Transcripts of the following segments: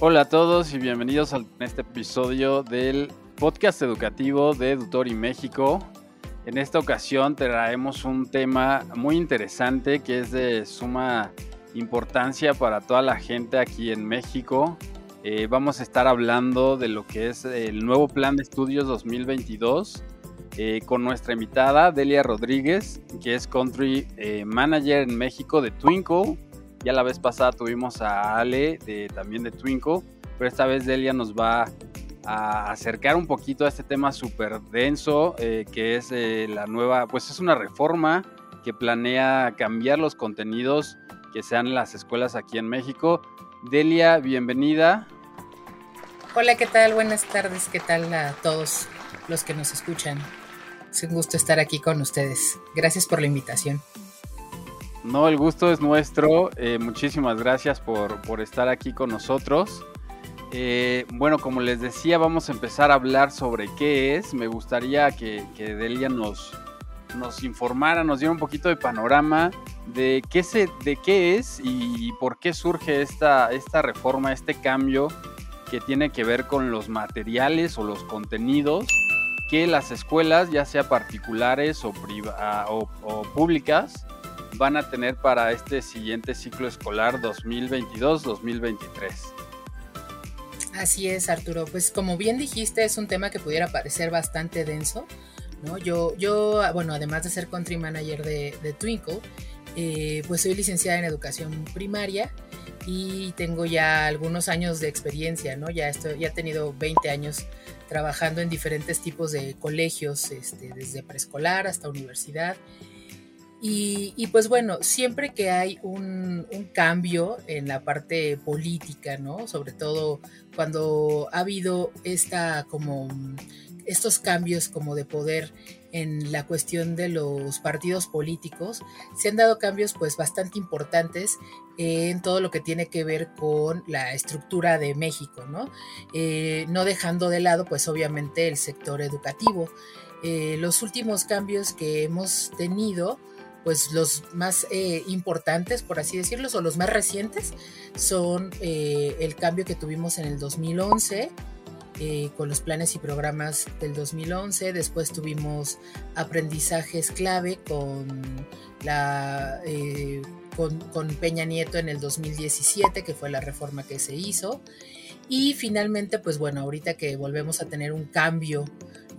Hola a todos y bienvenidos a este episodio del podcast educativo de Edutori México. En esta ocasión traemos un tema muy interesante que es de suma importancia para toda la gente aquí en México. Eh, vamos a estar hablando de lo que es el nuevo plan de estudios 2022 eh, con nuestra invitada Delia Rodríguez, que es Country eh, Manager en México de Twinkle ya la vez pasada tuvimos a Ale de, también de Twinkle, pero esta vez Delia nos va a acercar un poquito a este tema súper denso, eh, que es eh, la nueva, pues es una reforma que planea cambiar los contenidos que sean las escuelas aquí en México. Delia, bienvenida. Hola, ¿qué tal? Buenas tardes, ¿qué tal a todos los que nos escuchan? Es un gusto estar aquí con ustedes. Gracias por la invitación. No, el gusto es nuestro. Eh, muchísimas gracias por, estar aquí con nosotros. Eh, bueno, como les decía, vamos a empezar a hablar sobre qué es. Me gustaría que, Delia nos, nos informara, nos diera un poquito de panorama de qué, se, de qué es y por qué surge esta, esta reforma, este cambio que tiene que ver con los materiales o los contenidos que las escuelas, ya sea particulares o, o públicas, van a tener para este siguiente ciclo escolar 2022-2023. Así es, Arturo. Pues como bien dijiste, es un tema que pudiera parecer bastante denso. ¿no? Yo, yo, bueno, además de ser country manager de, Twinkle, eh, pues soy licenciada en educación primaria y tengo ya algunos años de experiencia, ¿no? Ya, estoy, ya he tenido 20 años trabajando en diferentes tipos de colegios, este, desde preescolar hasta universidad. Y, pues bueno, siempre que hay un, cambio en la parte política, ¿no? Sobre todo cuando ha habido esta como estos cambios como de poder en la cuestión de los partidos políticos, se han dado cambios pues bastante importantes en todo lo que tiene que ver con la estructura de México, ¿no? Eh, no dejando de lado pues obviamente el sector educativo. Eh, los últimos cambios que hemos tenido pues los más eh, importantes, por así decirlo, o los más recientes, son eh, el cambio que tuvimos en el 2011 eh, con los planes y programas del 2011. Después tuvimos aprendizajes clave con la con, con, Peña Nieto en el 2017, que fue la reforma que se hizo. Y finalmente, pues bueno, ahorita que volvemos a tener un cambio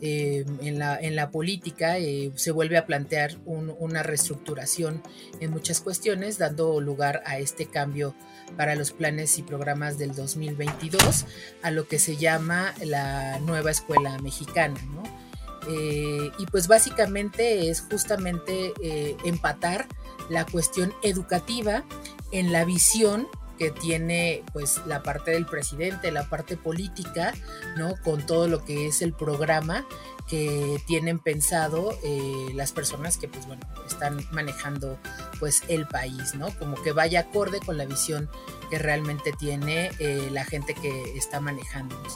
eh, en, la, en, la, política eh, se vuelve a plantear una reestructuración en muchas cuestiones, dando lugar a este cambio para los planes y programas del 2022, a lo que se llama la nueva escuela mexicana. Eh, y pues básicamente es justamente empatar la cuestión educativa en la visión que tiene pues la parte del presidente, la parte política, ¿no? Con todo lo que es el programa que tienen pensado eh, las personas que pues bueno están manejando pues el país, ¿no? Como que vaya acorde con la visión que realmente tiene eh, la gente que está manejándonos.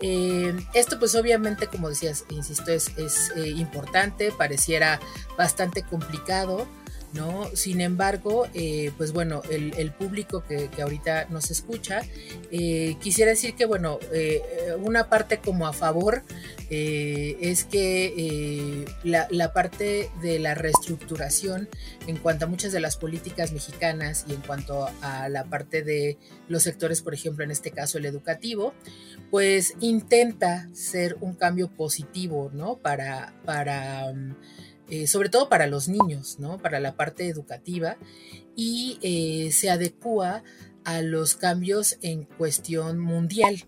Eh, esto pues obviamente como decías, insisto, es, es importante, pareciera bastante complicado, ¿no? Sin embargo, eh, pues bueno, el, público que, ahorita nos escucha, eh, quisiera decir que, bueno, eh, una parte como a favor es que la, parte de la reestructuración en cuanto a muchas de las políticas mexicanas y en cuanto a la parte de los sectores, por ejemplo, en este caso el educativo, pues intenta ser un cambio positivo, ¿no? Para, para eh, sobre todo para los niños, ¿no? Para la parte educativa y eh, se adecua a los cambios en cuestión mundial,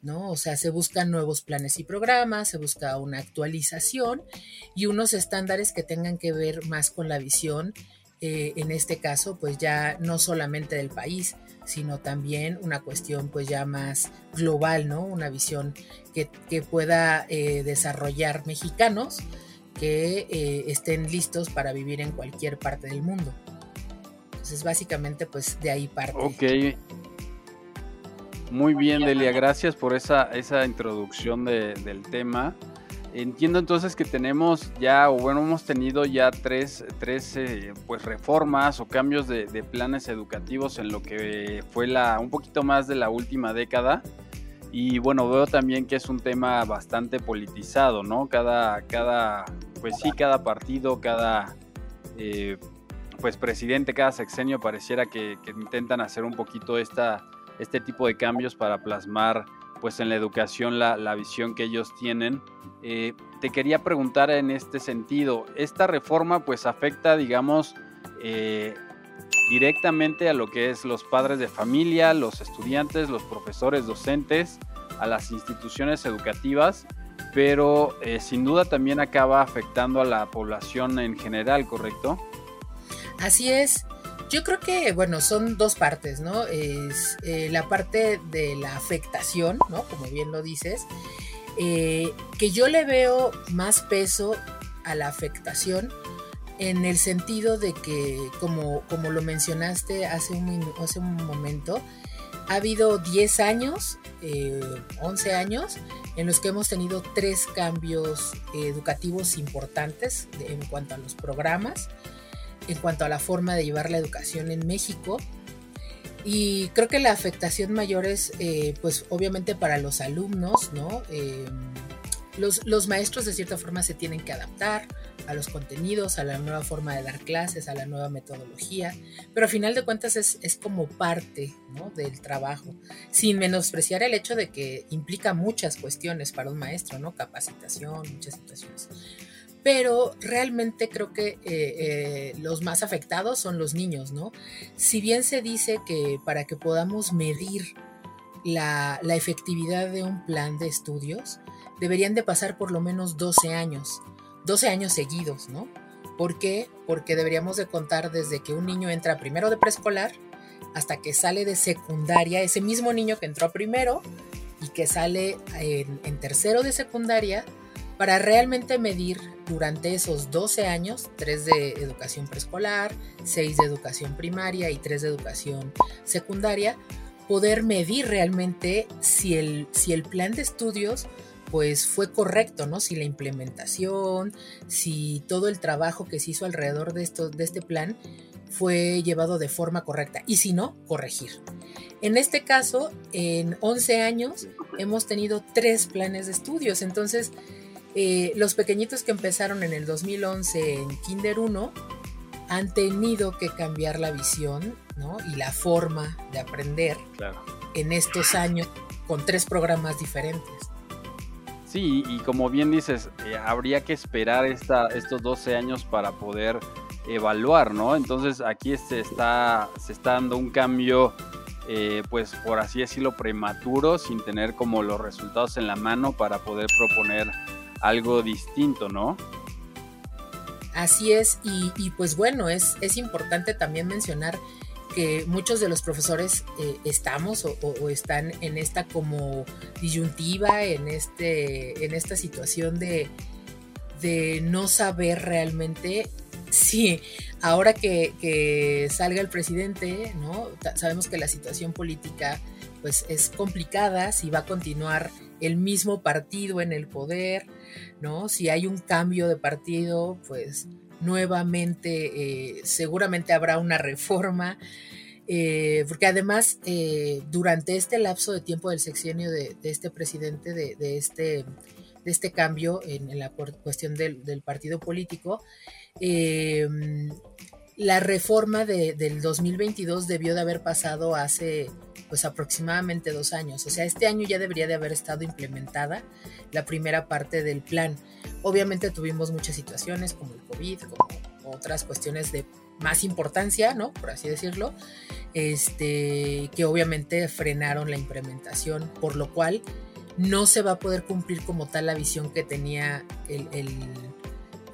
¿no? O sea, se buscan nuevos planes y programas, se busca una actualización y unos estándares que tengan que ver más con la visión, eh, en este caso, pues ya no solamente del país, sino también una cuestión pues ya más global, ¿no? Una visión que pueda desarrollar mexicanos que eh, estén listos para vivir en cualquier parte del mundo. Entonces, básicamente, pues de ahí parte. Ok. Muy bien, Delia, gracias por esa, esa introducción del tema. Entiendo entonces que tenemos ya, o bueno, hemos tenido ya tres, tres eh, pues reformas o cambios de, planes educativos en lo que fue la, un poquito más de la última década. Y bueno, veo también que es un tema bastante politizado, ¿no? Cada, cada pues sí, cada partido, cada eh, pues presidente, cada sexenio pareciera que, intentan hacer un poquito este tipo de cambios para plasmar pues en la educación la, visión que ellos tienen. Eh, te quería preguntar en este sentido, esta reforma pues afecta, digamos, eh, directamente a lo que es los padres de familia, los estudiantes, los profesores docentes, a las instituciones educativas, pero eh, sin duda también acaba afectando a la población en general, ¿correcto? Así es. Yo creo que, bueno, son dos partes, ¿no? Es eh, la parte de la afectación, ¿no? Como bien lo dices, eh, que yo le veo más peso a la afectación en el sentido de que, como, como lo mencionaste hace un, hace un momento, ha habido 10 años, 11 eh, años, en los que hemos tenido tres cambios educativos importantes en cuanto a los programas en cuanto a la forma de llevar la educación en México. Y creo que la afectación mayor es, eh, pues obviamente para los alumnos, ¿no? Eh, los, maestros de cierta forma se tienen que adaptar a los contenidos, a la nueva forma de dar clases, a la nueva metodología, pero a final de cuentas es, es como parte del trabajo, sin menospreciar el hecho de que implica muchas cuestiones para un maestro, ¿no? Capacitación, muchas situaciones pero realmente creo que eh, eh, los más afectados son los niños, ¿no? Si bien se dice que para que podamos medir la, efectividad de un plan de estudios, deberían de pasar por lo menos 12 años, 12 años seguidos, ¿no? ¿Por qué? Porque deberíamos de contar desde que un niño entra primero de preescolar hasta que sale de secundaria, ese mismo niño que entró primero y que sale en tercero de secundaria, para realmente medir durante esos 12 años, 3 de educación preescolar, 6 de educación primaria y 3 de educación secundaria, poder medir realmente si el, si el plan de estudios pues fue correcto, ¿no? Si la implementación, si todo el trabajo que se hizo alrededor de, esto, de este plan fue llevado de forma correcta y si no, corregir. En este caso, en 11 años hemos tenido tres planes de estudios, entonces eh, los pequeñitos que empezaron en el 2011 en Kinder 1 han tenido que cambiar la visión y la forma de aprender en estos años con tres programas diferentes. Sí, y como bien dices, eh, habría que esperar esta, estos 12 años para poder evaluar, ¿no? Entonces aquí se está, se está dando un cambio, eh, pues por así decirlo, prematuro, sin tener como los resultados en la mano para poder proponer algo distinto, ¿no? Así es, y, pues bueno, es, es, importante también mencionar que muchos de los profesores eh, estamos o, están en esta como disyuntiva, en, este, en esta situación de, de no saber realmente si ahora que, que, salga el presidente, ¿no? Sabemos que la situación política pues es complicada, si va a continuar el mismo partido en el poder, ¿no? Si hay un cambio de partido, pues nuevamente eh, seguramente habrá una reforma, eh, porque además eh, durante este lapso de tiempo del sexenio de, este presidente, de, este, de este cambio en, la cuestión del, del partido político, la reforma de, del 2022 debió de haber pasado hace pues aproximadamente dos años. O sea, este año ya debería de haber estado implementada la primera parte del plan. Obviamente tuvimos muchas situaciones como el COVID, como otras cuestiones de más importancia, ¿no? Por así decirlo, este, que obviamente frenaron la implementación, por lo cual no se va a poder cumplir como tal la visión que tenía el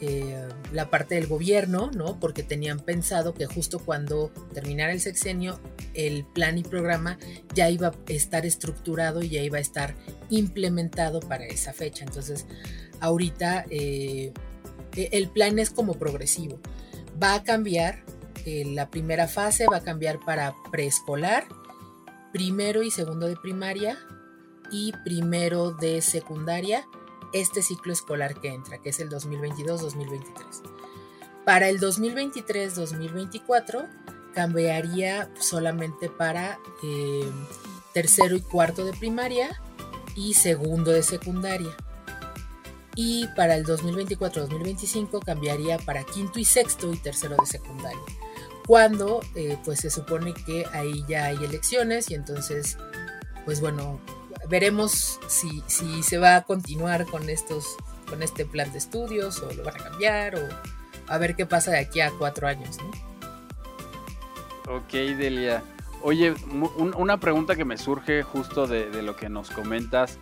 eh, la parte del gobierno, ¿no? Porque tenían pensado que justo cuando terminara el sexenio, el plan y programa ya iba a estar estructurado y ya iba a estar implementado para esa fecha. Entonces, ahorita eh, e, el plan es como progresivo. Va a cambiar, eh, la primera fase va a cambiar para preescolar, primero y segundo de primaria y primero de secundaria este ciclo escolar que entra, que es el 2022-2023. Para el 2023-2024 cambiaría solamente para eh, tercero y cuarto de primaria y segundo de secundaria. Y para el 2024-2025 cambiaría para quinto y sexto y tercero de secundaria. Cuando eh, pues se supone que ahí ya hay elecciones y entonces pues bueno, veremos si, si se va a continuar con estos con este plan de estudios o lo van a cambiar o a ver qué pasa de aquí a cuatro años. Ok, Delia. Oye, una pregunta que me surge justo de, lo que nos comentas.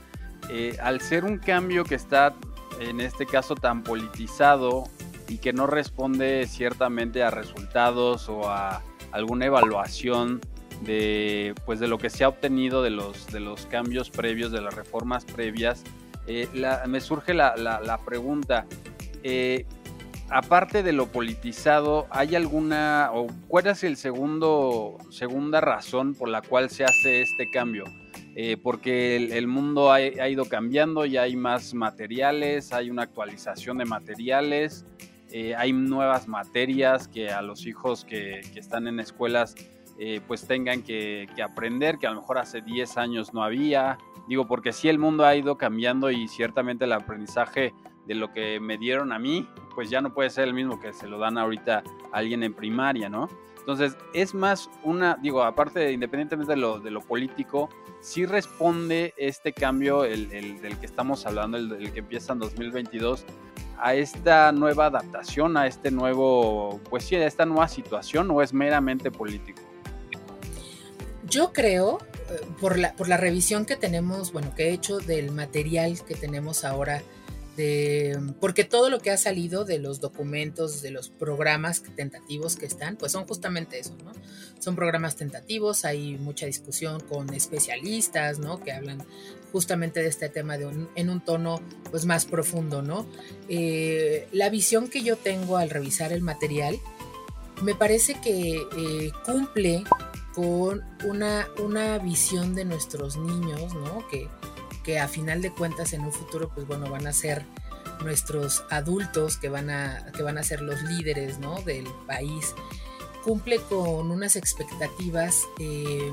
Eh, al ser un cambio que está, en este caso, tan politizado y que no responde ciertamente a resultados o a alguna evaluación de, pues, de lo que se ha obtenido de los, de los cambios previos, de las reformas previas, eh, me surge la, pregunta, eh, aparte de lo politizado, ¿hay alguna o cuál es el segundo segunda razón por la cual se hace este cambio? Eh, porque el, mundo ha, ido cambiando, ya hay más materiales, hay una actualización de materiales, eh, hay nuevas materias que a los hijos que, están en escuelas eh, pues tengan que, aprender, que a lo mejor hace 10 años no había. Digo, porque sí el mundo ha ido cambiando y ciertamente el aprendizaje de lo que me dieron a mí, pues ya no puede ser el mismo que se lo dan ahorita a alguien en primaria, ¿no? Entonces, es más una, digo, aparte, de, independientemente de lo, de lo político, sí responde este cambio, el, del que estamos hablando, el, que empieza en 2022, a esta nueva adaptación, a este nuevo, pues sí, a esta nueva situación, o es meramente político? Yo creo, eh, por la, por la revisión que tenemos, bueno, que he hecho del material que tenemos ahora porque todo lo que ha salido de los documentos, de los programas tentativos que están, pues son justamente eso, ¿no? Son programas tentativos, hay mucha discusión con especialistas, ¿no? Que hablan justamente de este tema de en un tono pues más profundo, ¿no? Eh, la visión que yo tengo al revisar el material me parece que eh, cumple con una, una visión de nuestros niños, ¿no? Que, que a final de cuentas en un futuro pues bueno van a ser nuestros adultos que van a, que van a ser los líderes ¿no? del país, cumple con unas expectativas eh,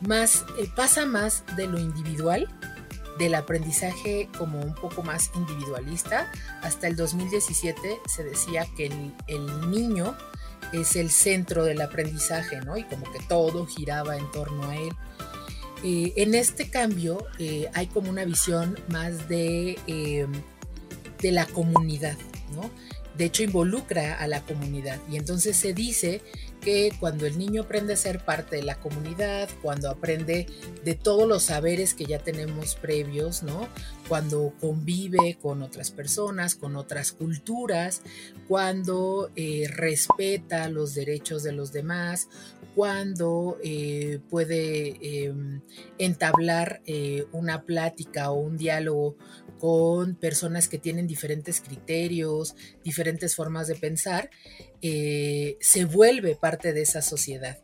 más, eh, pasa más de lo individual, del aprendizaje como un poco más individualista. Hasta el 2017 se decía que el, el niño es el centro del aprendizaje, ¿no? Y como que todo giraba en torno a él. Eh, en este cambio eh, hay como una visión más de, em, de la comunidad, ¿no? De hecho, involucra a la comunidad y entonces se dice que cuando el niño aprende a ser parte de la comunidad, cuando aprende de todos los saberes que ya tenemos previos, ¿no? Cuando convive con otras personas, con otras culturas, cuando eh, respeta los derechos de los demás, cuando eh, puede em, entablar eh, una plática o un diálogo con personas que tienen diferentes criterios, diferentes formas de pensar, se vuelve parte de esa sociedad,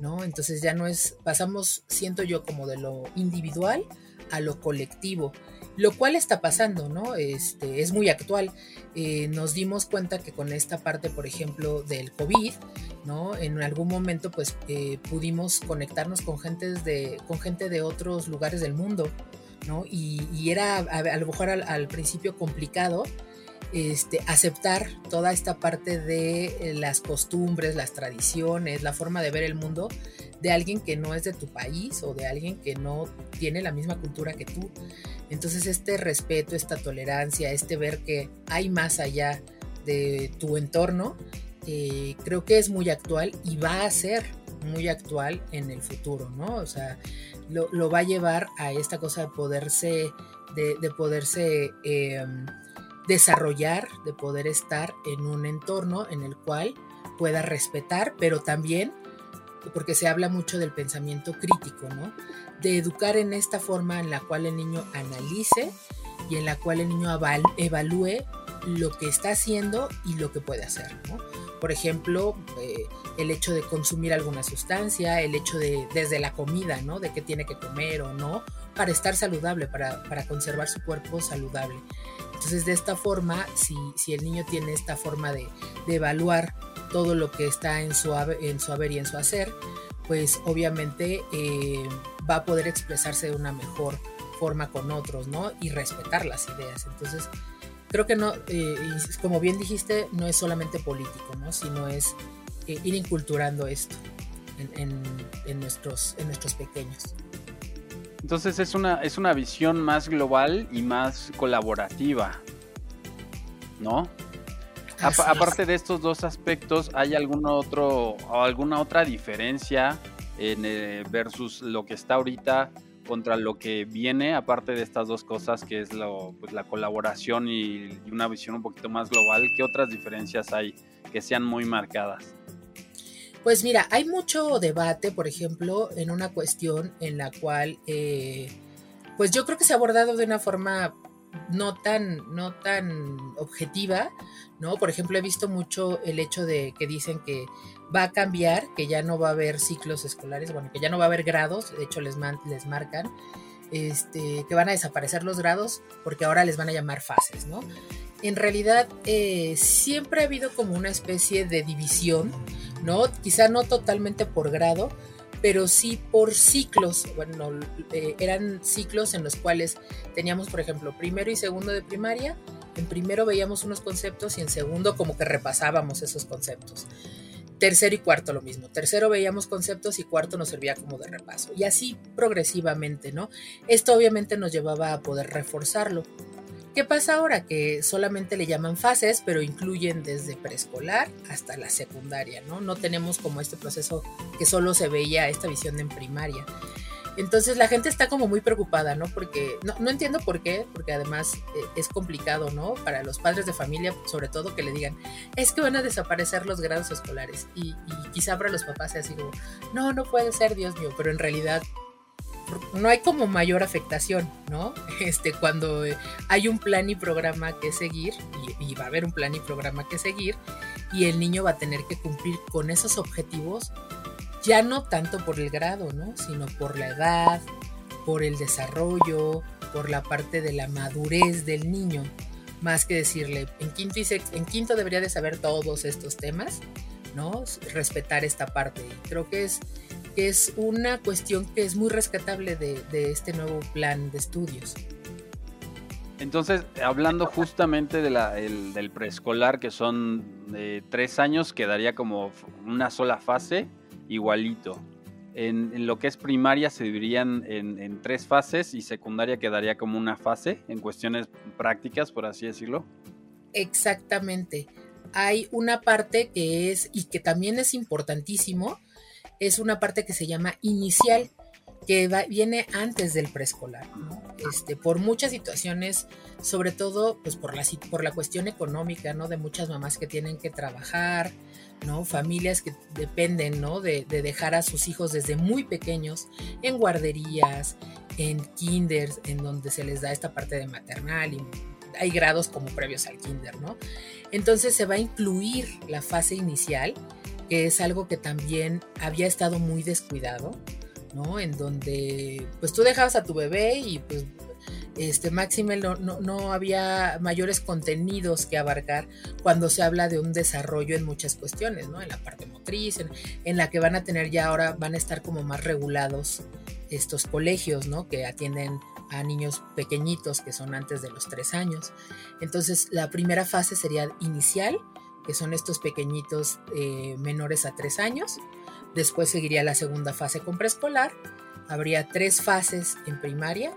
¿no? Entonces ya no es, pasamos, siento yo, como de lo individual a lo colectivo, lo cual está pasando, ¿no? Este, es muy actual. Eh, nos dimos cuenta que con esta parte, por ejemplo, del COVID, ¿no? En algún momento, pues, eh, pudimos conectarnos con gente de, con gente de otros lugares del mundo, ¿no? Y, era a, lo mejor al, principio complicado este, aceptar toda esta parte de las costumbres, las tradiciones, la forma de ver el mundo de alguien que no es de tu país o de alguien que no tiene la misma cultura que tú. Entonces este respeto, esta tolerancia, este ver que hay más allá de tu entorno, eh, creo que es muy actual y va a ser muy actual en el futuro, ¿no? O sea, lo, va a llevar a esta cosa de poderse, de, poderse em, desarrollar, de poder estar en un entorno en el cual pueda respetar, pero también, porque se habla mucho del pensamiento crítico, ¿no? De educar en esta forma en la cual el niño analice y en la cual el niño evalúe lo que está haciendo y lo que puede hacer, ¿no? Por ejemplo, eh, el hecho de consumir alguna sustancia, el hecho de, desde la comida, ¿no? De qué tiene que comer o no, para estar saludable, para, conservar su cuerpo saludable. Entonces, de esta forma, si, el niño tiene esta forma de, evaluar todo lo que está en su, en su haber y en su hacer, pues obviamente eh, va a poder expresarse de una mejor forma con otros, ¿no? Y respetar las ideas. Entonces, creo que no, eh, como bien dijiste, no es solamente político, ¿no? Sino es eh, ir inculturando esto en, nuestros, en nuestros pequeños. Entonces es una, es una visión más global y más colaborativa, ¿no? aparte de estos dos aspectos, ¿hay algún otro, alguna otra diferencia en, eh, versus lo que está ahorita contra lo que viene, aparte de estas dos cosas, que es lo, pues, la colaboración y, una visión un poquito más global, ¿qué otras diferencias hay que sean muy marcadas? Pues mira, hay mucho debate, por ejemplo, en una cuestión en la cual, eh, pues yo creo que se ha abordado de una forma no tan, no tan objetiva, ¿no? Por ejemplo, he visto mucho el hecho de que dicen que va a cambiar, que ya no va a haber ciclos escolares, bueno, que ya no va a haber grados, de hecho les, les marcan, este, que van a desaparecer los grados porque ahora les van a llamar fases, ¿no? En realidad eh, siempre ha habido como una especie de división, ¿no? Quizá no totalmente por grado, pero sí por ciclos. Bueno, eh, eran ciclos en los cuales teníamos, por ejemplo, primero y segundo de primaria. En primero veíamos unos conceptos y en segundo como que repasábamos esos conceptos. Tercero y cuarto lo mismo. Tercero veíamos conceptos y cuarto nos servía como de repaso. Y así progresivamente, ¿no? Esto obviamente nos llevaba a poder reforzarlo. ¿Qué pasa ahora? Que solamente le llaman fases, pero incluyen desde preescolar hasta la secundaria, ¿no? No tenemos como este proceso que solo se veía esta visión en primaria. Entonces la gente está como muy preocupada, ¿no? Porque no, entiendo por qué, porque además eh, es complicado, ¿no? Para los padres de familia, sobre todo, que le digan, es que van a desaparecer los grados escolares. Y, y quizá para los papás sea así como, no, no puede ser, Dios mío, pero en realidad no hay como mayor afectación, ¿no? Este, cuando hay un plan y programa que seguir, y, va a haber un plan y programa que seguir, y el niño va a tener que cumplir con esos objetivos, ya no tanto por el grado, ¿no? Sino por la edad, por el desarrollo, por la parte de la madurez del niño, más que decirle, en quinto, y en quinto debería de saber todos estos temas, ¿no? Respetar esta parte. Creo que es es una cuestión que es muy rescatable de, este nuevo plan de estudios. Entonces, hablando justamente de la, del preescolar, que son de tres años, quedaría como una sola fase, igualito. En, lo que es primaria se dividirían en, en, tres fases y secundaria quedaría como una fase en cuestiones prácticas, por así decirlo. Exactamente. Hay una parte que es, y que también es importantísimo, es una parte que se llama inicial, que viene antes del preescolar, este, por muchas situaciones, sobre todo pues por la, por la cuestión económica, ¿no? De muchas mamás que tienen que trabajar, ¿no? Familias que dependen, ¿no? De, dejar a sus hijos desde muy pequeños en guarderías, en kinders, en donde se les da esta parte de maternal y hay grados como previos al kinder, ¿no? Entonces se va a incluir la fase inicial que es algo que también había estado muy descuidado, ¿no? En donde pues tú dejabas a tu bebé y pues este Maximel no, no, había mayores contenidos que abarcar cuando se habla de un desarrollo en muchas cuestiones, ¿no? En la parte motriz, en, la que van a tener ya ahora, van a estar como más regulados estos colegios, ¿no? Que atienden a niños pequeñitos que son antes de los tres años. Entonces, la primera fase sería inicial, que son estos pequeñitos eh, menores a tres años. Después seguiría la segunda fase con preescolar. Habría tres fases en primaria.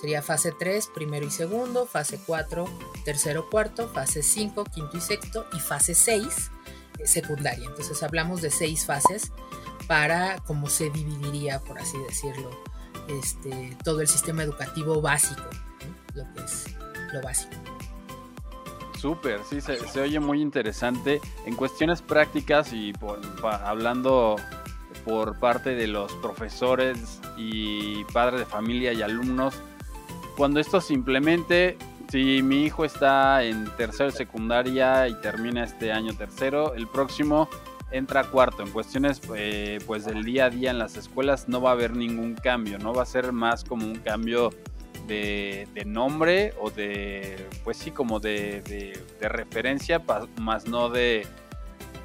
Sería fase 3, primero y segundo, fase 4, tercero, cuarto, fase 5, quinto y sexto y fase 6, eh, secundaria. Entonces hablamos de seis fases para cómo se dividiría, por así decirlo, este, todo el sistema educativo básico, lo básico. Súper, sí, se, oye muy interesante. En cuestiones prácticas y hablando por parte de los profesores y padres de familia y alumnos, cuando esto se implemente, Si mi hijo está en tercero secundaria y termina este año tercero, el próximo entra cuarto. En cuestiones eh, pues del día a día en las escuelas no va a haber ningún cambio, no va a ser más como un cambio de, nombre o de, pues sí, como de, referencia, más no de,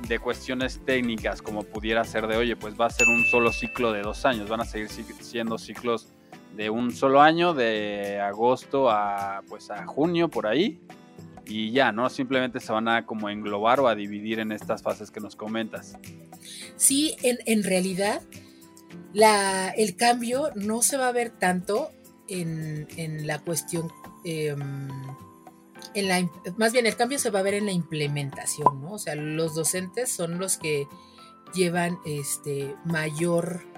de cuestiones técnicas como pudiera ser de, oye, pues va a ser un solo ciclo de dos años, van a seguir siendo ciclos de un solo año, de agosto a pues a junio por ahí, y ya, ¿no? Simplemente se van a como englobar o a dividir en estas fases que nos comentas. Sí, en, realidad la, el cambio no se va a ver tanto en, la cuestión, em, en la, más bien el cambio se va a ver en la implementación, ¿no? O sea, los docentes son los que llevan este mayor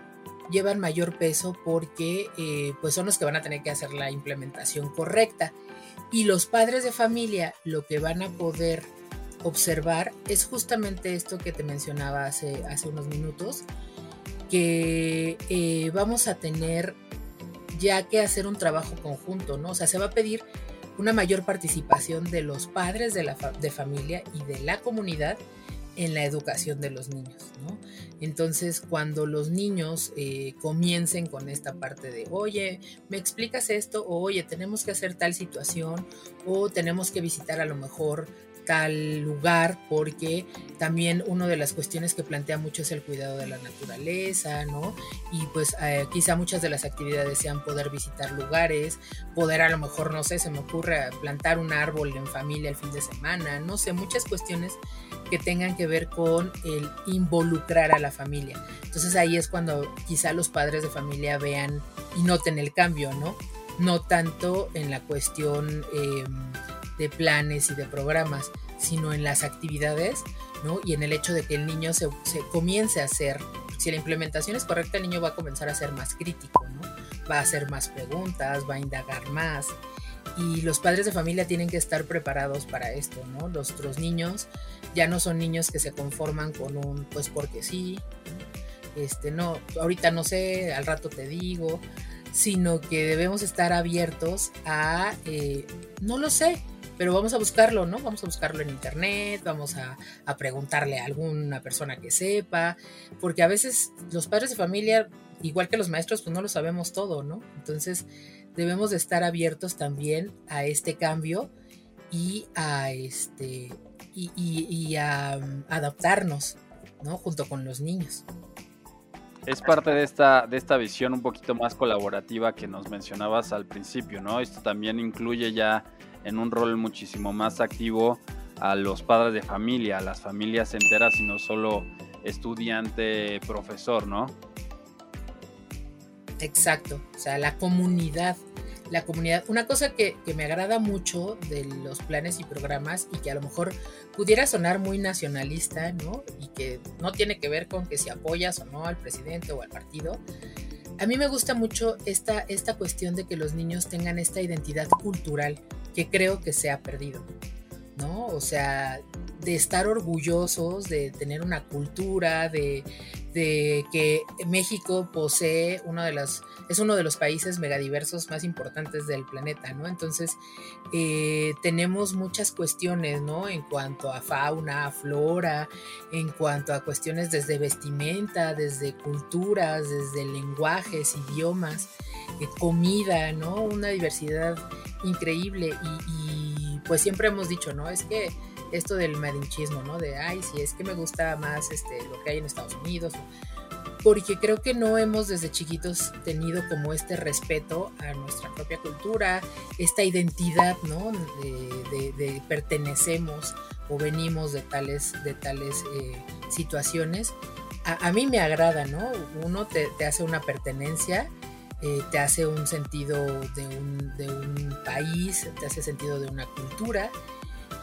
llevan mayor peso porque eh, pues son los que van a tener que hacer la implementación correcta y los padres de familia lo que van a poder observar es justamente esto que te mencionaba hace, hace unos minutos, que eh, vamos a tener ya que hacer un trabajo conjunto, ¿no? O sea, se va a pedir una mayor participación de los padres de, la de familia y de la comunidad en la educación de los niños, ¿no? Entonces, cuando los niños eh, comiencen con esta parte de, oye, me explicas esto, o oye, tenemos que hacer tal situación, o tenemos que visitar a lo mejor tal lugar porque también una de las cuestiones que plantea mucho es el cuidado de la naturaleza, ¿no? Y pues eh, quizá muchas de las actividades sean poder visitar lugares, poder a lo mejor, no sé, se me ocurre plantar un árbol en familia el fin de semana, no sé, muchas cuestiones que tengan que ver con el involucrar a la familia. Entonces ahí es cuando quizá los padres de familia vean y noten el cambio, ¿no? No tanto en la cuestión... Eh, de planes y de programas, sino en las actividades, ¿no? Y en el hecho de que el niño se, comience a hacer, si la implementación es correcta, el niño va a comenzar a ser más crítico, ¿no? Va a hacer más preguntas, va a indagar más. Y los padres de familia tienen que estar preparados para esto, ¿no? Nuestros niños ya no son niños que se conforman con un, pues porque sí, este, no, ahorita no sé, al rato te digo, sino que debemos estar abiertos a, eh, no lo sé, pero vamos a buscarlo, ¿no? Vamos a buscarlo en internet, vamos a, preguntarle a alguna persona que sepa, porque a veces los padres de familia, igual que los maestros, pues no lo sabemos todo, ¿no? Entonces debemos de estar abiertos también a este cambio y a este y, a um, adaptarnos, ¿no? Junto con los niños. Es parte de esta, de esta visión un poquito más colaborativa que nos mencionabas al principio, ¿no? Esto también incluye ya en un rol muchísimo más activo a los padres de familia, a las familias enteras y no solo estudiante, profesor, ¿no? Exacto, o sea, la comunidad, la comunidad. Una cosa que, que, me agrada mucho de los planes y programas y que a lo mejor pudiera sonar muy nacionalista, ¿no? Y que no tiene que ver con que si apoyas o no al presidente o al partido. A mí me gusta mucho esta, esta cuestión de que los niños tengan esta identidad cultural que creo que se ha perdido, ¿no? O sea, de estar orgullosos, de tener una cultura, de, que México posee uno de los, es uno de los países megadiversos más importantes del planeta, ¿no? Entonces, eh, tenemos muchas cuestiones, ¿no? En cuanto a fauna, flora, en cuanto a cuestiones desde vestimenta, desde culturas, desde lenguajes, idiomas, eh, comida, ¿no? Una diversidad increíble y, pues siempre hemos dicho, ¿no? Es que esto del madinchismo, ¿no? De, ay, si es que me gusta más este, lo que hay en Estados Unidos, porque creo que no hemos desde chiquitos tenido como este respeto a nuestra propia cultura, esta identidad, ¿no? De, pertenecemos o venimos de tales, de tales eh, situaciones. A, mí me agrada, ¿no? Uno te, te hace una pertenencia eh, te hace un sentido de un, país, te hace sentido de una cultura.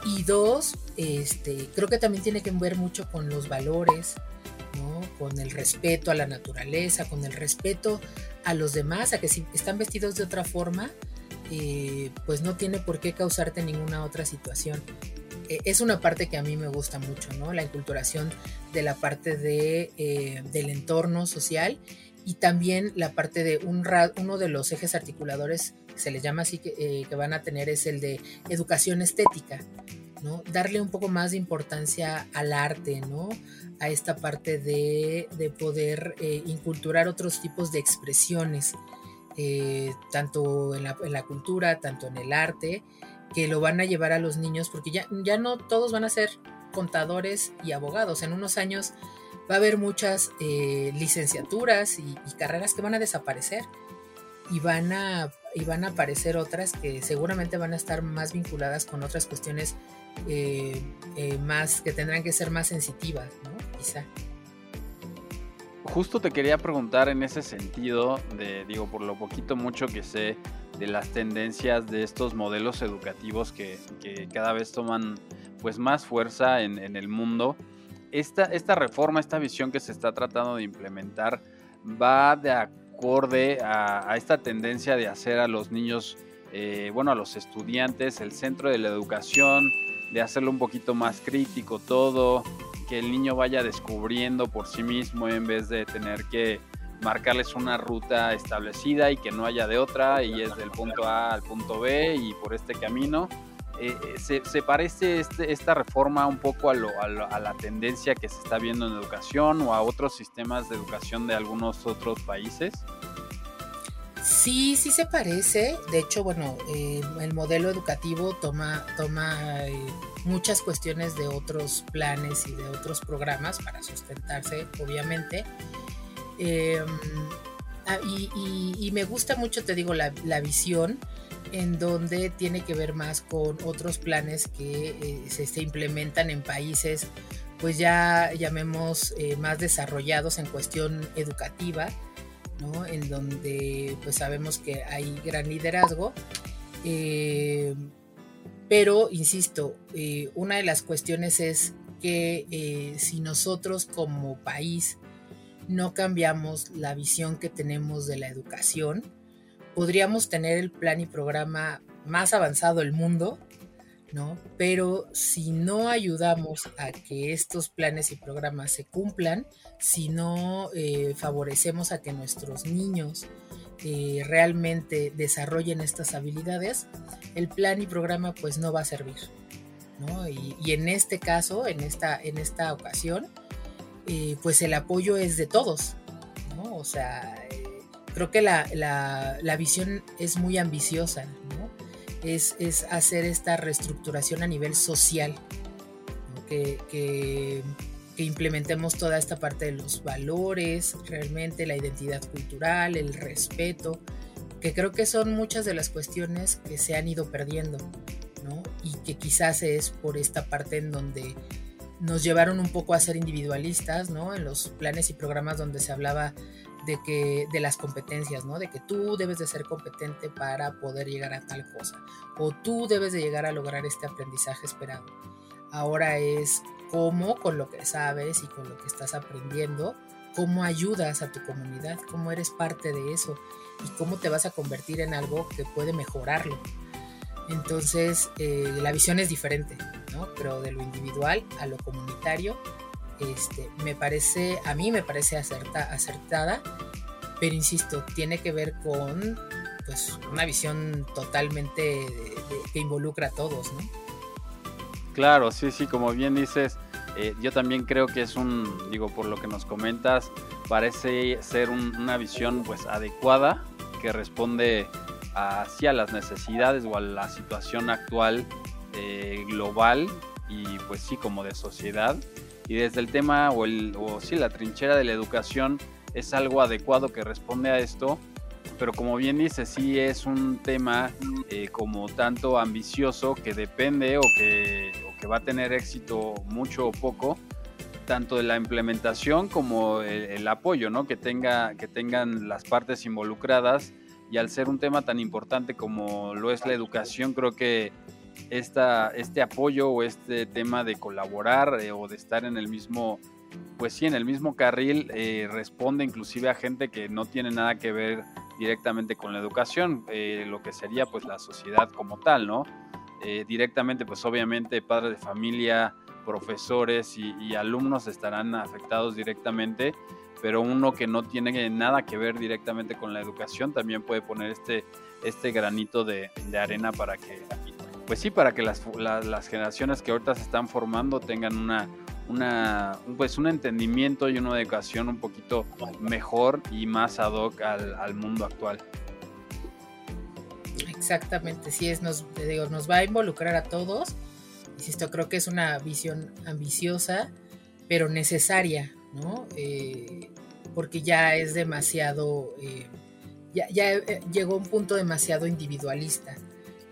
Y dos, este, creo que también tiene que ver mucho con los valores, con el respeto a la naturaleza, con el respeto a los demás, a que si están vestidos de otra forma, eh, pues no tiene por qué causarte ninguna otra situación. E, es una parte que a mí me gusta mucho, ¿no? La inculturación de la parte de, eh, del entorno social y también la parte de un uno de los ejes articuladores, se les llama así, que, eh, que van a tener es el de educación estética, ¿no? Darle un poco más de importancia al arte, ¿no? A esta parte de, de poder eh, inculturar otros tipos de expresiones, eh, tanto en la, en la, cultura, tanto en el arte, que lo van a llevar a los niños, porque ya, ya no todos van a ser contadores y abogados. En unos años va a haber muchas eh, licenciaturas y, carreras que van a desaparecer y van a, y van a aparecer otras que seguramente van a estar más vinculadas con otras cuestiones eh, eh, más que tendrán que ser más sensitivas, ¿no? Quizá. Justo te quería preguntar en ese sentido, de, digo, por lo poquito mucho que sé de las tendencias de estos modelos educativos que, que cada vez toman pues más fuerza en, en el mundo esta, esta reforma, esta visión que se está tratando de implementar, va de acorde a, esta tendencia de hacer a los niños, eh, bueno, a los estudiantes, el centro de la educación, de hacerlo un poquito más crítico todo, que el niño vaya descubriendo por sí mismo en vez de tener que marcarles una ruta establecida y que no haya de otra y es del punto A al punto B y por este camino eh, eh, se, parece este, esta reforma un poco a, la tendencia que se está viendo en educación o a otros sistemas de educación de algunos otros países? Sí, sí se parece. De hecho, bueno, eh, el modelo educativo toma, toma muchas cuestiones de otros planes y de otros programas para sustentarse, obviamente. Em, ah, y, me gusta mucho, te digo, la, la visión en donde tiene que ver más con otros planes que eh, se, implementan en países, pues ya llamemos eh, más desarrollados en cuestión educativa. En donde pues sabemos que hay gran liderazgo. Eh, pero, insisto, una de las cuestiones es que si nosotros como país no cambiamos la visión que tenemos de la educación, podríamos tener el plan y programa más avanzado del mundo, ¿no? Pero si no ayudamos a que estos planes y programas se cumplan, si no eh, favorecemos a que nuestros niños eh, realmente desarrollen estas habilidades, el plan y programa pues no va a servir, ¿no? Y, en este caso, en esta, en esta ocasión, eh, pues el apoyo es de todos, ¿no? O sea, creo que la, visión es muy ambiciosa, ¿no? es, hacer esta reestructuración a nivel social, que, implementemos toda esta parte de los valores, realmente la identidad cultural, el respeto, que creo que son muchas de las cuestiones que se han ido perdiendo, ¿no? y que quizás es por esta parte en donde nos llevaron un poco a ser individualistas, ¿no? En los planes y programas donde se hablaba de que de las competencias, ¿no? De que tú debes de ser competente para poder llegar a tal cosa o tú debes de llegar a lograr este aprendizaje esperado. Ahora es cómo con lo que sabes y con lo que estás aprendiendo, cómo ayudas a tu comunidad, cómo eres parte de eso y cómo te vas a convertir en algo que puede mejorarlo. Entonces, eh, la visión es diferente, ¿no? Pero de lo individual a lo comunitario este, me parece, a mí me parece acertada, pero insisto, tiene que ver con pues, una visión totalmente que involucra a todos. Claro, sí, sí, como bien dices, eh, yo también creo que es un, digo, por lo que nos comentas, parece ser una visión pues adecuada que responde hacia las necesidades o a la situación actual eh, global y pues sí como de sociedad y desde el tema o, el, o sí, la trinchera de la educación es algo adecuado que responde a esto, pero como bien dice, sí es un tema eh, como tanto ambicioso que depende o que, que, va a tener éxito mucho o poco, tanto de la implementación como el, apoyo ¿no? que, tenga, que tengan las partes involucradas. Y al ser un tema tan importante como lo es la educación, creo que esta, este apoyo o este tema de colaborar eh, o de estar en el mismo, pues sí, en el mismo carril, eh, responde inclusive a gente que no tiene nada que ver directamente con la educación, eh, lo que sería pues la sociedad como tal, ¿no? directamente pues obviamente padres de familia, profesores y, alumnos estarán afectados directamente, pero uno que no tiene nada que ver directamente con la educación también puede poner este, este granito de, arena para que, pues sí, para que las, las, generaciones que ahorita se están formando tengan una, una, pues un entendimiento y una educación un poquito mejor y más ad hoc al, al mundo actual. Exactamente, sí es, nos, digo, nos va a involucrar a todos. Insisto, creo que es una visión ambiciosa, pero necesaria, ¿no? Eh, porque ya es demasiado, eh, ya, ya eh, llegó un punto demasiado individualista,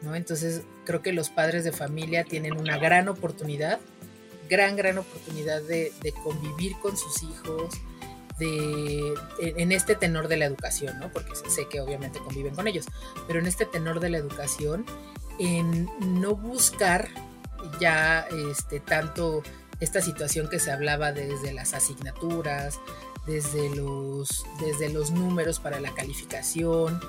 Entonces creo que los padres de familia tienen una gran oportunidad, gran, gran oportunidad de, convivir con sus hijos, de, en este tenor de la educación. Porque sé que obviamente conviven con ellos, pero en este tenor de la educación, en no buscar ya este, tanto esta situación que se hablaba desde las asignaturas, desde los, desde los números para la calificación,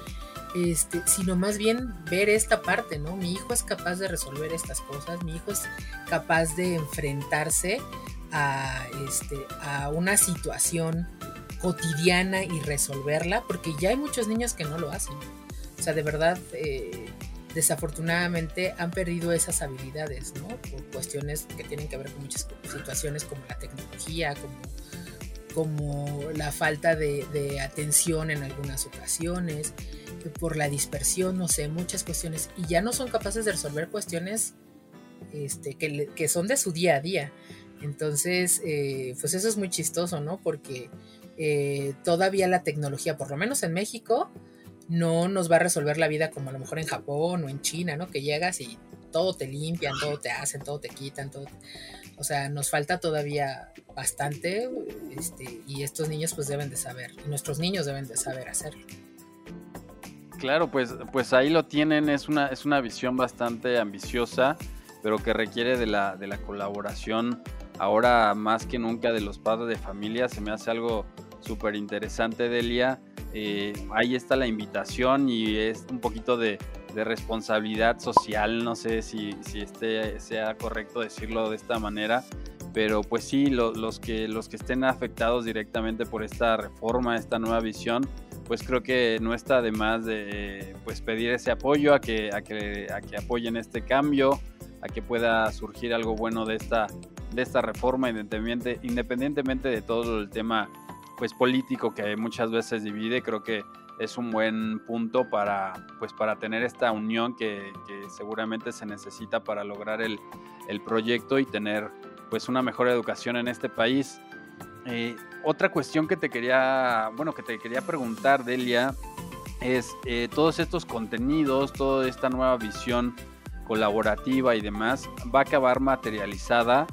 este, sino más bien ver esta parte, ¿no? Mi hijo es capaz de resolver estas cosas, mi hijo es capaz de enfrentarse a, este, una situación cotidiana y resolverla, porque ya hay muchos niños que no lo hacen. O sea, de verdad, eh, desafortunadamente han perdido esas habilidades, ¿no? Por cuestiones que tienen que ver con muchas situaciones como la tecnología, como, como la falta de, atención en algunas ocasiones, por la dispersión, no sé, muchas cuestiones, y ya no son capaces de resolver cuestiones este, que, son de su día a día. Entonces, eh, pues eso es muy chistoso, ¿no? Porque eh, todavía la tecnología, por lo menos en México, no nos va a resolver la vida como a lo mejor en Japón o en China, ¿no? Que llegas y todo te limpian, todo te hacen, todo te quitan, todo. O sea, nos falta todavía bastante este, y estos niños pues deben de saber, nuestros niños deben de saber hacerlo. Claro, pues, pues ahí lo tienen, es una, es una visión bastante ambiciosa, pero que requiere de la, de la colaboración ahora más que nunca de los padres de familia. Se me hace algo súper interesante, Delia. Eh, ahí está la invitación y es un poquito de, responsabilidad social, no sé si, si este sea correcto decirlo de esta manera, pero pues sí, los, que, los que estén afectados directamente por esta reforma, esta nueva visión, pues creo que no está de más de pues pedir ese apoyo a que, a que, a que apoyen este cambio, a que pueda surgir algo bueno de esta, de esta reforma, independientemente de todo el tema pues político que muchas veces divide, creo que es un buen punto para, pues, para tener esta unión que, seguramente se necesita para lograr el, proyecto y tener pues una mejor educación en este país. Eh, otra cuestión que te quería, bueno, que te quería preguntar, Delia, es eh, todos estos contenidos, toda esta nueva visión colaborativa y demás, va a acabar materializada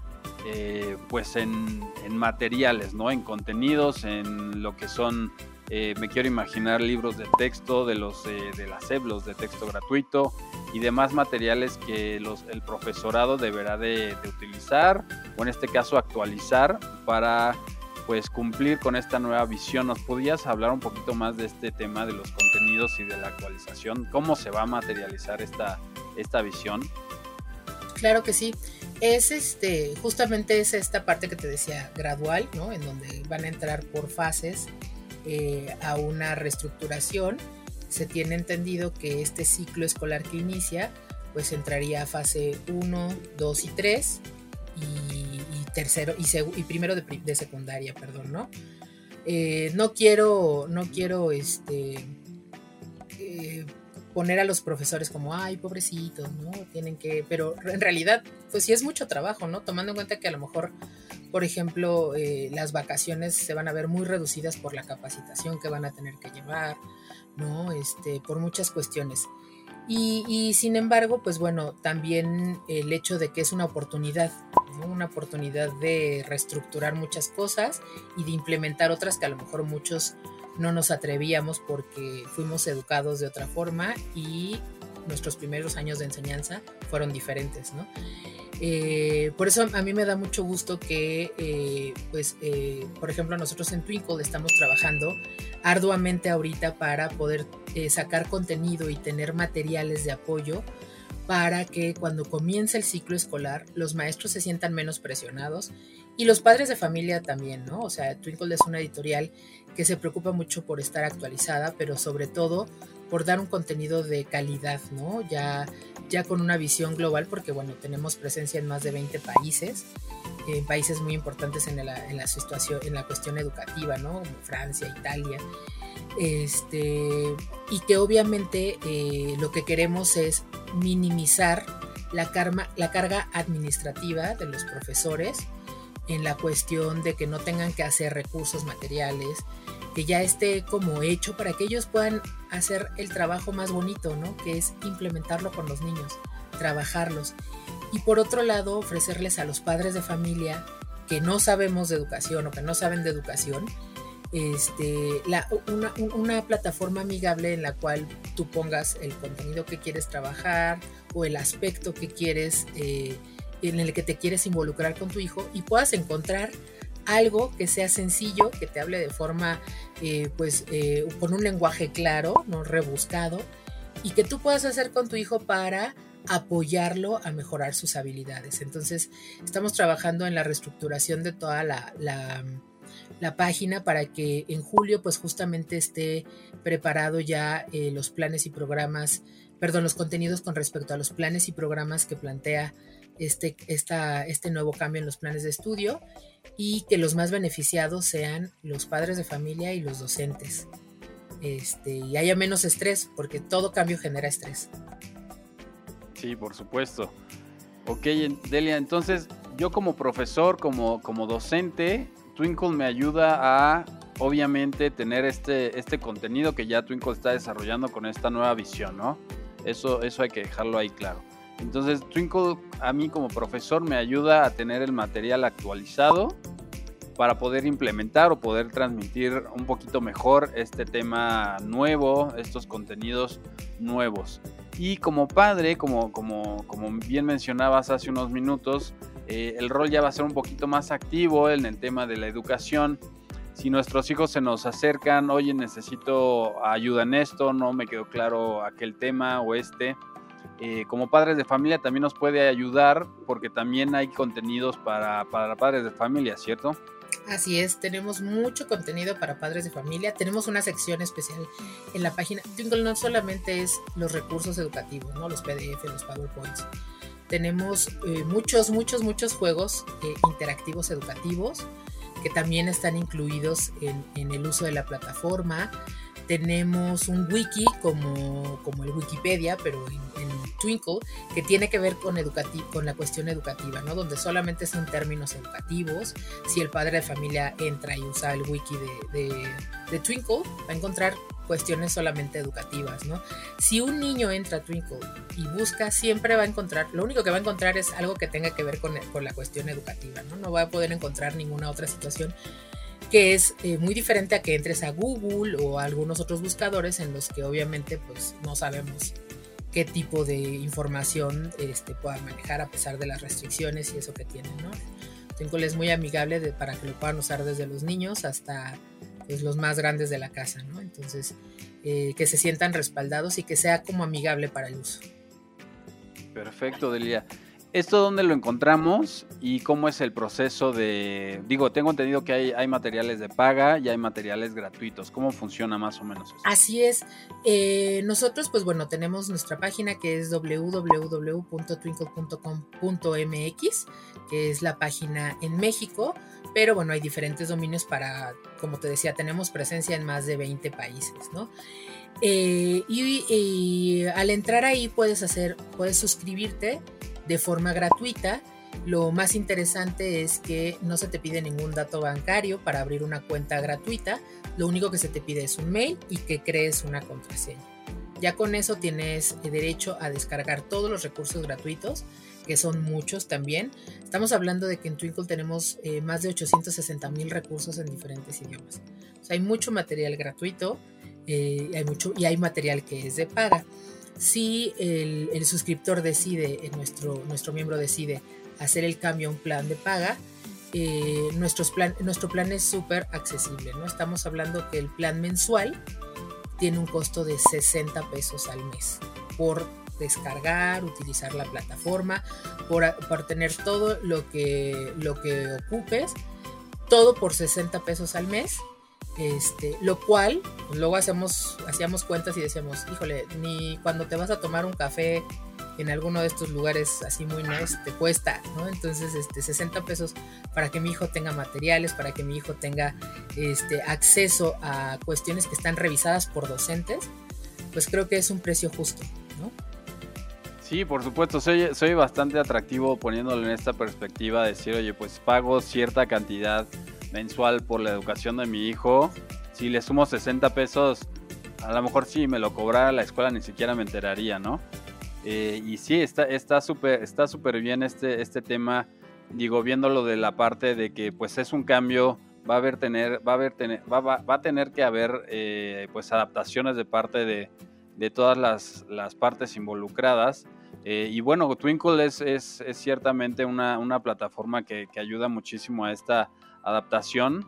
eh, pues en, materiales, ¿no? En contenidos, en lo que son, eh, me quiero imaginar libros de texto, de los eh, de las EBLOS de texto gratuito y demás materiales que los, el profesorado deberá de, utilizar o en este caso actualizar para pues cumplir con esta nueva visión. ¿Nos podías hablar un poquito más de este tema de los contenidos y de la actualización? ¿Cómo se va a materializar esta, esta visión? Claro que sí es este, justamente es esta parte que te decía, gradual, ¿no? En donde van a entrar por fases eh, a una reestructuración. Se tiene entendido que este ciclo escolar que inicia, pues entraría a fase 1, 2 y 3 y, tercero y, y primero de, secundaria, perdón, ¿no? Eh, no quiero, no quiero, este, eh, poner a los profesores como, ay, pobrecitos, ¿no? Tienen que, pero en realidad, pues sí es mucho trabajo, ¿no? Tomando en cuenta que a lo mejor, por ejemplo, eh, las vacaciones se van a ver muy reducidas por la capacitación que van a tener que llevar, ¿no? Este, por muchas cuestiones. Y, y sin embargo, pues bueno, también el hecho de que es una oportunidad, ¿no? una oportunidad de reestructurar muchas cosas y de implementar otras que a lo mejor muchos no nos atrevíamos porque fuimos educados de otra forma y nuestros primeros años de enseñanza fueron diferentes, ¿no? Eh, por eso a mí me da mucho gusto que, eh, pues, eh, por ejemplo, nosotros en Twinkle estamos trabajando arduamente ahorita para poder sacar contenido y tener materiales de apoyo para que cuando comience el ciclo escolar los maestros se sientan menos presionados y los padres de familia también, ¿no? O sea, Twinkle es una editorial que se preocupa mucho por estar actualizada, pero sobre todo por dar un contenido de calidad, ¿no? Ya, ya con una visión global, porque bueno, tenemos presencia en más de 20 países, en países muy importantes en la, situación, en la cuestión educativa, ¿no? Como Francia, Italia. Este, y que obviamente eh, lo que queremos es minimizar la, la carga administrativa de los profesores en la cuestión de que no tengan que hacer recursos materiales, que ya esté como hecho para que ellos puedan hacer el trabajo más bonito, ¿no? Que es implementarlo con los niños, trabajarlos. Y por otro lado, ofrecerles a los padres de familia que no sabemos de educación o que no saben de educación, este, la, una, una, plataforma amigable en la cual tú pongas el contenido que quieres trabajar o el aspecto que quieres eh, en el que te quieres involucrar con tu hijo y puedas encontrar algo que sea sencillo, que te hable de forma, eh, pues, eh, con un lenguaje claro, no rebuscado, y que tú puedas hacer con tu hijo para apoyarlo a mejorar sus habilidades. Entonces, estamos trabajando en la reestructuración de toda la, la, página para que en julio, pues, justamente esté preparado ya eh, los planes y programas, perdón, los contenidos con respecto a los planes y programas que plantea este, este nuevo cambio en los planes de estudio y que los más beneficiados sean los padres de familia y los docentes. Este, y haya menos estrés, porque todo cambio genera estrés. Sí, por supuesto. Ok, Delia, entonces yo como profesor, como, como docente, Twinkle me ayuda a, obviamente, tener este, este contenido que ya Twinkle está desarrollando con esta nueva visión, ¿no? Eso, eso hay que dejarlo ahí claro. Entonces, Twinkle a mí como profesor me ayuda a tener el material actualizado para poder implementar o poder transmitir un poquito mejor este tema nuevo, estos contenidos nuevos. Y como padre, como, como, como bien mencionabas hace unos minutos, eh, el rol ya va a ser un poquito más activo en el tema de la educación. Si nuestros hijos se nos acercan, oye, necesito ayuda en esto, no me quedó claro aquel tema o este, eh, como padres de familia también nos puede ayudar porque también hay contenidos para, para padres de familia, ¿cierto? Así es, tenemos mucho contenido para padres de familia. Tenemos una sección especial en la página. Twinkle no solamente es los recursos educativos, ¿no? los PDF, los PowerPoints. Tenemos eh, muchos, muchos, muchos juegos eh, interactivos educativos que también están incluidos en, en el uso de la plataforma. Tenemos un wiki como, como el Wikipedia, pero en, Twinkle, que tiene que ver con, con la cuestión educativa, ¿no? Donde solamente son términos educativos. Si el padre de familia entra y usa el wiki de, de, Twinkle, va a encontrar cuestiones solamente educativas, ¿no? Si un niño entra a Twinkle y busca, siempre va a encontrar, lo único que va a encontrar es algo que tenga que ver con, con la cuestión educativa, ¿no? No va a poder encontrar ninguna otra situación que es eh, muy diferente a que entres a Google o a algunos otros buscadores en los que obviamente pues no sabemos qué tipo de información este, puedan manejar a pesar de las restricciones y eso que tienen, ¿no? Twinkle es muy amigable para que lo puedan usar desde los niños hasta pues, los más grandes de la casa, ¿no? Entonces, eh, que se sientan respaldados y que sea como amigable para el uso. Perfecto, Delia. ¿Esto dónde lo encontramos y cómo es el proceso de... Digo, tengo entendido que hay, hay materiales de paga y hay materiales gratuitos. ¿Cómo funciona más o menos eso? Así es. Eh, nosotros, pues bueno, tenemos nuestra página que es www.twinkle.com.mx, que es la página en México, pero bueno, hay diferentes dominios para, como te decía, tenemos presencia en más de 20 países, ¿no? Eh, y, y al entrar ahí puedes hacer, puedes suscribirte de forma gratuita. Lo más interesante es que no se te pide ningún dato bancario para abrir una cuenta gratuita. Lo único que se te pide es un mail y que crees una contraseña. Ya con eso tienes derecho a descargar todos los recursos gratuitos, que son muchos también. Estamos hablando de que en Twinkle tenemos eh, más de 860 mil recursos en diferentes idiomas. hay mucho material gratuito eh, hay mucho, y hay material que es de paga si el, suscriptor decide, eh, nuestro, nuestro miembro decide hacer el cambio a un plan de paga, eh, nuestro plan es súper accesible, ¿no? Estamos hablando que el plan mensual tiene un costo de 60 pesos al mes por descargar, utilizar la plataforma, por, por tener todo lo que, lo que ocupes, todo por 60 pesos al mes. Este, lo cual, pues, luego hacemos, hacíamos cuentas y decíamos, híjole, ni cuando te vas a tomar un café en alguno de estos lugares así muy nice te cuesta, ¿no? Entonces, este, 60 pesos para que mi hijo tenga materiales, para que mi hijo tenga este, acceso a cuestiones que están revisadas por docentes, pues creo que es un precio justo, ¿no? Sí, por supuesto, soy, soy bastante atractivo poniéndolo en esta perspectiva, decir, oye, pues pago cierta cantidad mensual por la educación de mi hijo, si le sumo 60 pesos, a lo mejor si me lo cobrara la escuela ni siquiera me enteraría, ¿no? Eh, y sí, está súper está súper bien este, este tema, digo, viéndolo de la parte de que pues es un cambio, va a haber tener, va a haber tener, va, va, a tener que haber eh, pues adaptaciones de parte de, de todas las, las, partes involucradas. Eh, y bueno, Twinkle es, es, es ciertamente una, una plataforma que, que, ayuda muchísimo a esta adaptación.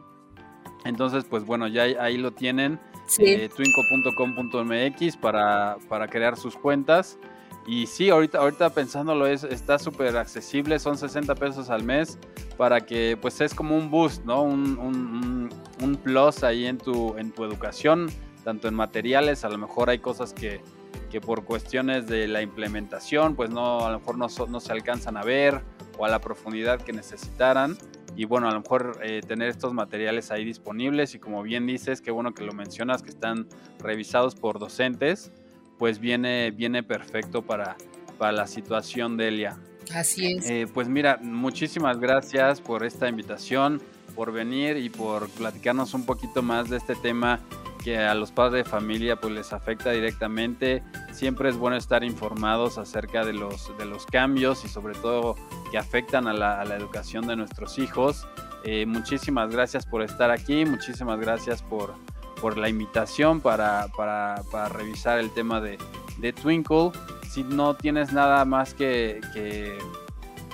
Entonces, pues bueno, ya ahí, lo tienen, sí. eh, twinkle.com.mx para, para crear sus cuentas. Y sí, ahorita, ahorita pensándolo, es, está súper accesible, son 60 pesos al mes para que pues es como un boost, ¿no? Un, un, un, plus ahí en tu, en tu educación, tanto en materiales, a lo mejor hay cosas que, que por cuestiones de la implementación, pues no, a lo mejor no, no se alcanzan a ver o a la profundidad que necesitaran y bueno, a lo mejor eh, tener estos materiales ahí disponibles y como bien dices, qué bueno que lo mencionas, que están revisados por docentes, pues viene, viene perfecto para, para la situación de Elia. Así es. Eh, pues mira, muchísimas gracias por esta invitación, por venir y por platicarnos un poquito más de este tema que a los padres de familia pues les afecta directamente. Siempre es bueno estar informados acerca de los, de los cambios y sobre todo que afectan a la, a la educación de nuestros hijos. Eh, muchísimas gracias por estar aquí, muchísimas gracias por, por la invitación para, para, para revisar el tema de, de, Twinkle. Si no tienes nada más que, que,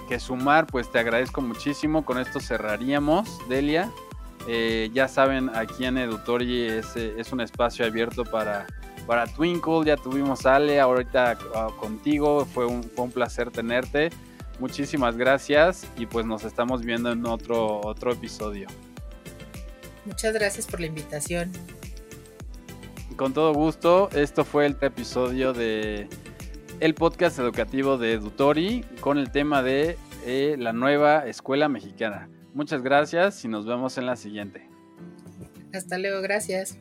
que, sumar, pues te agradezco muchísimo. Con esto cerraríamos, Delia. Eh, ya saben, aquí en Edutori es, es un espacio abierto para, para Twinkle. Ya tuvimos a Ale, ahorita uh, contigo. Fue un, fue un placer tenerte. Muchísimas gracias y pues nos estamos viendo en otro, otro episodio. Muchas gracias por la invitación. Con todo gusto, esto fue el episodio de el podcast educativo de Edutori con el tema de eh, la nueva escuela mexicana. Muchas gracias y nos vemos en la siguiente. Hasta luego, gracias.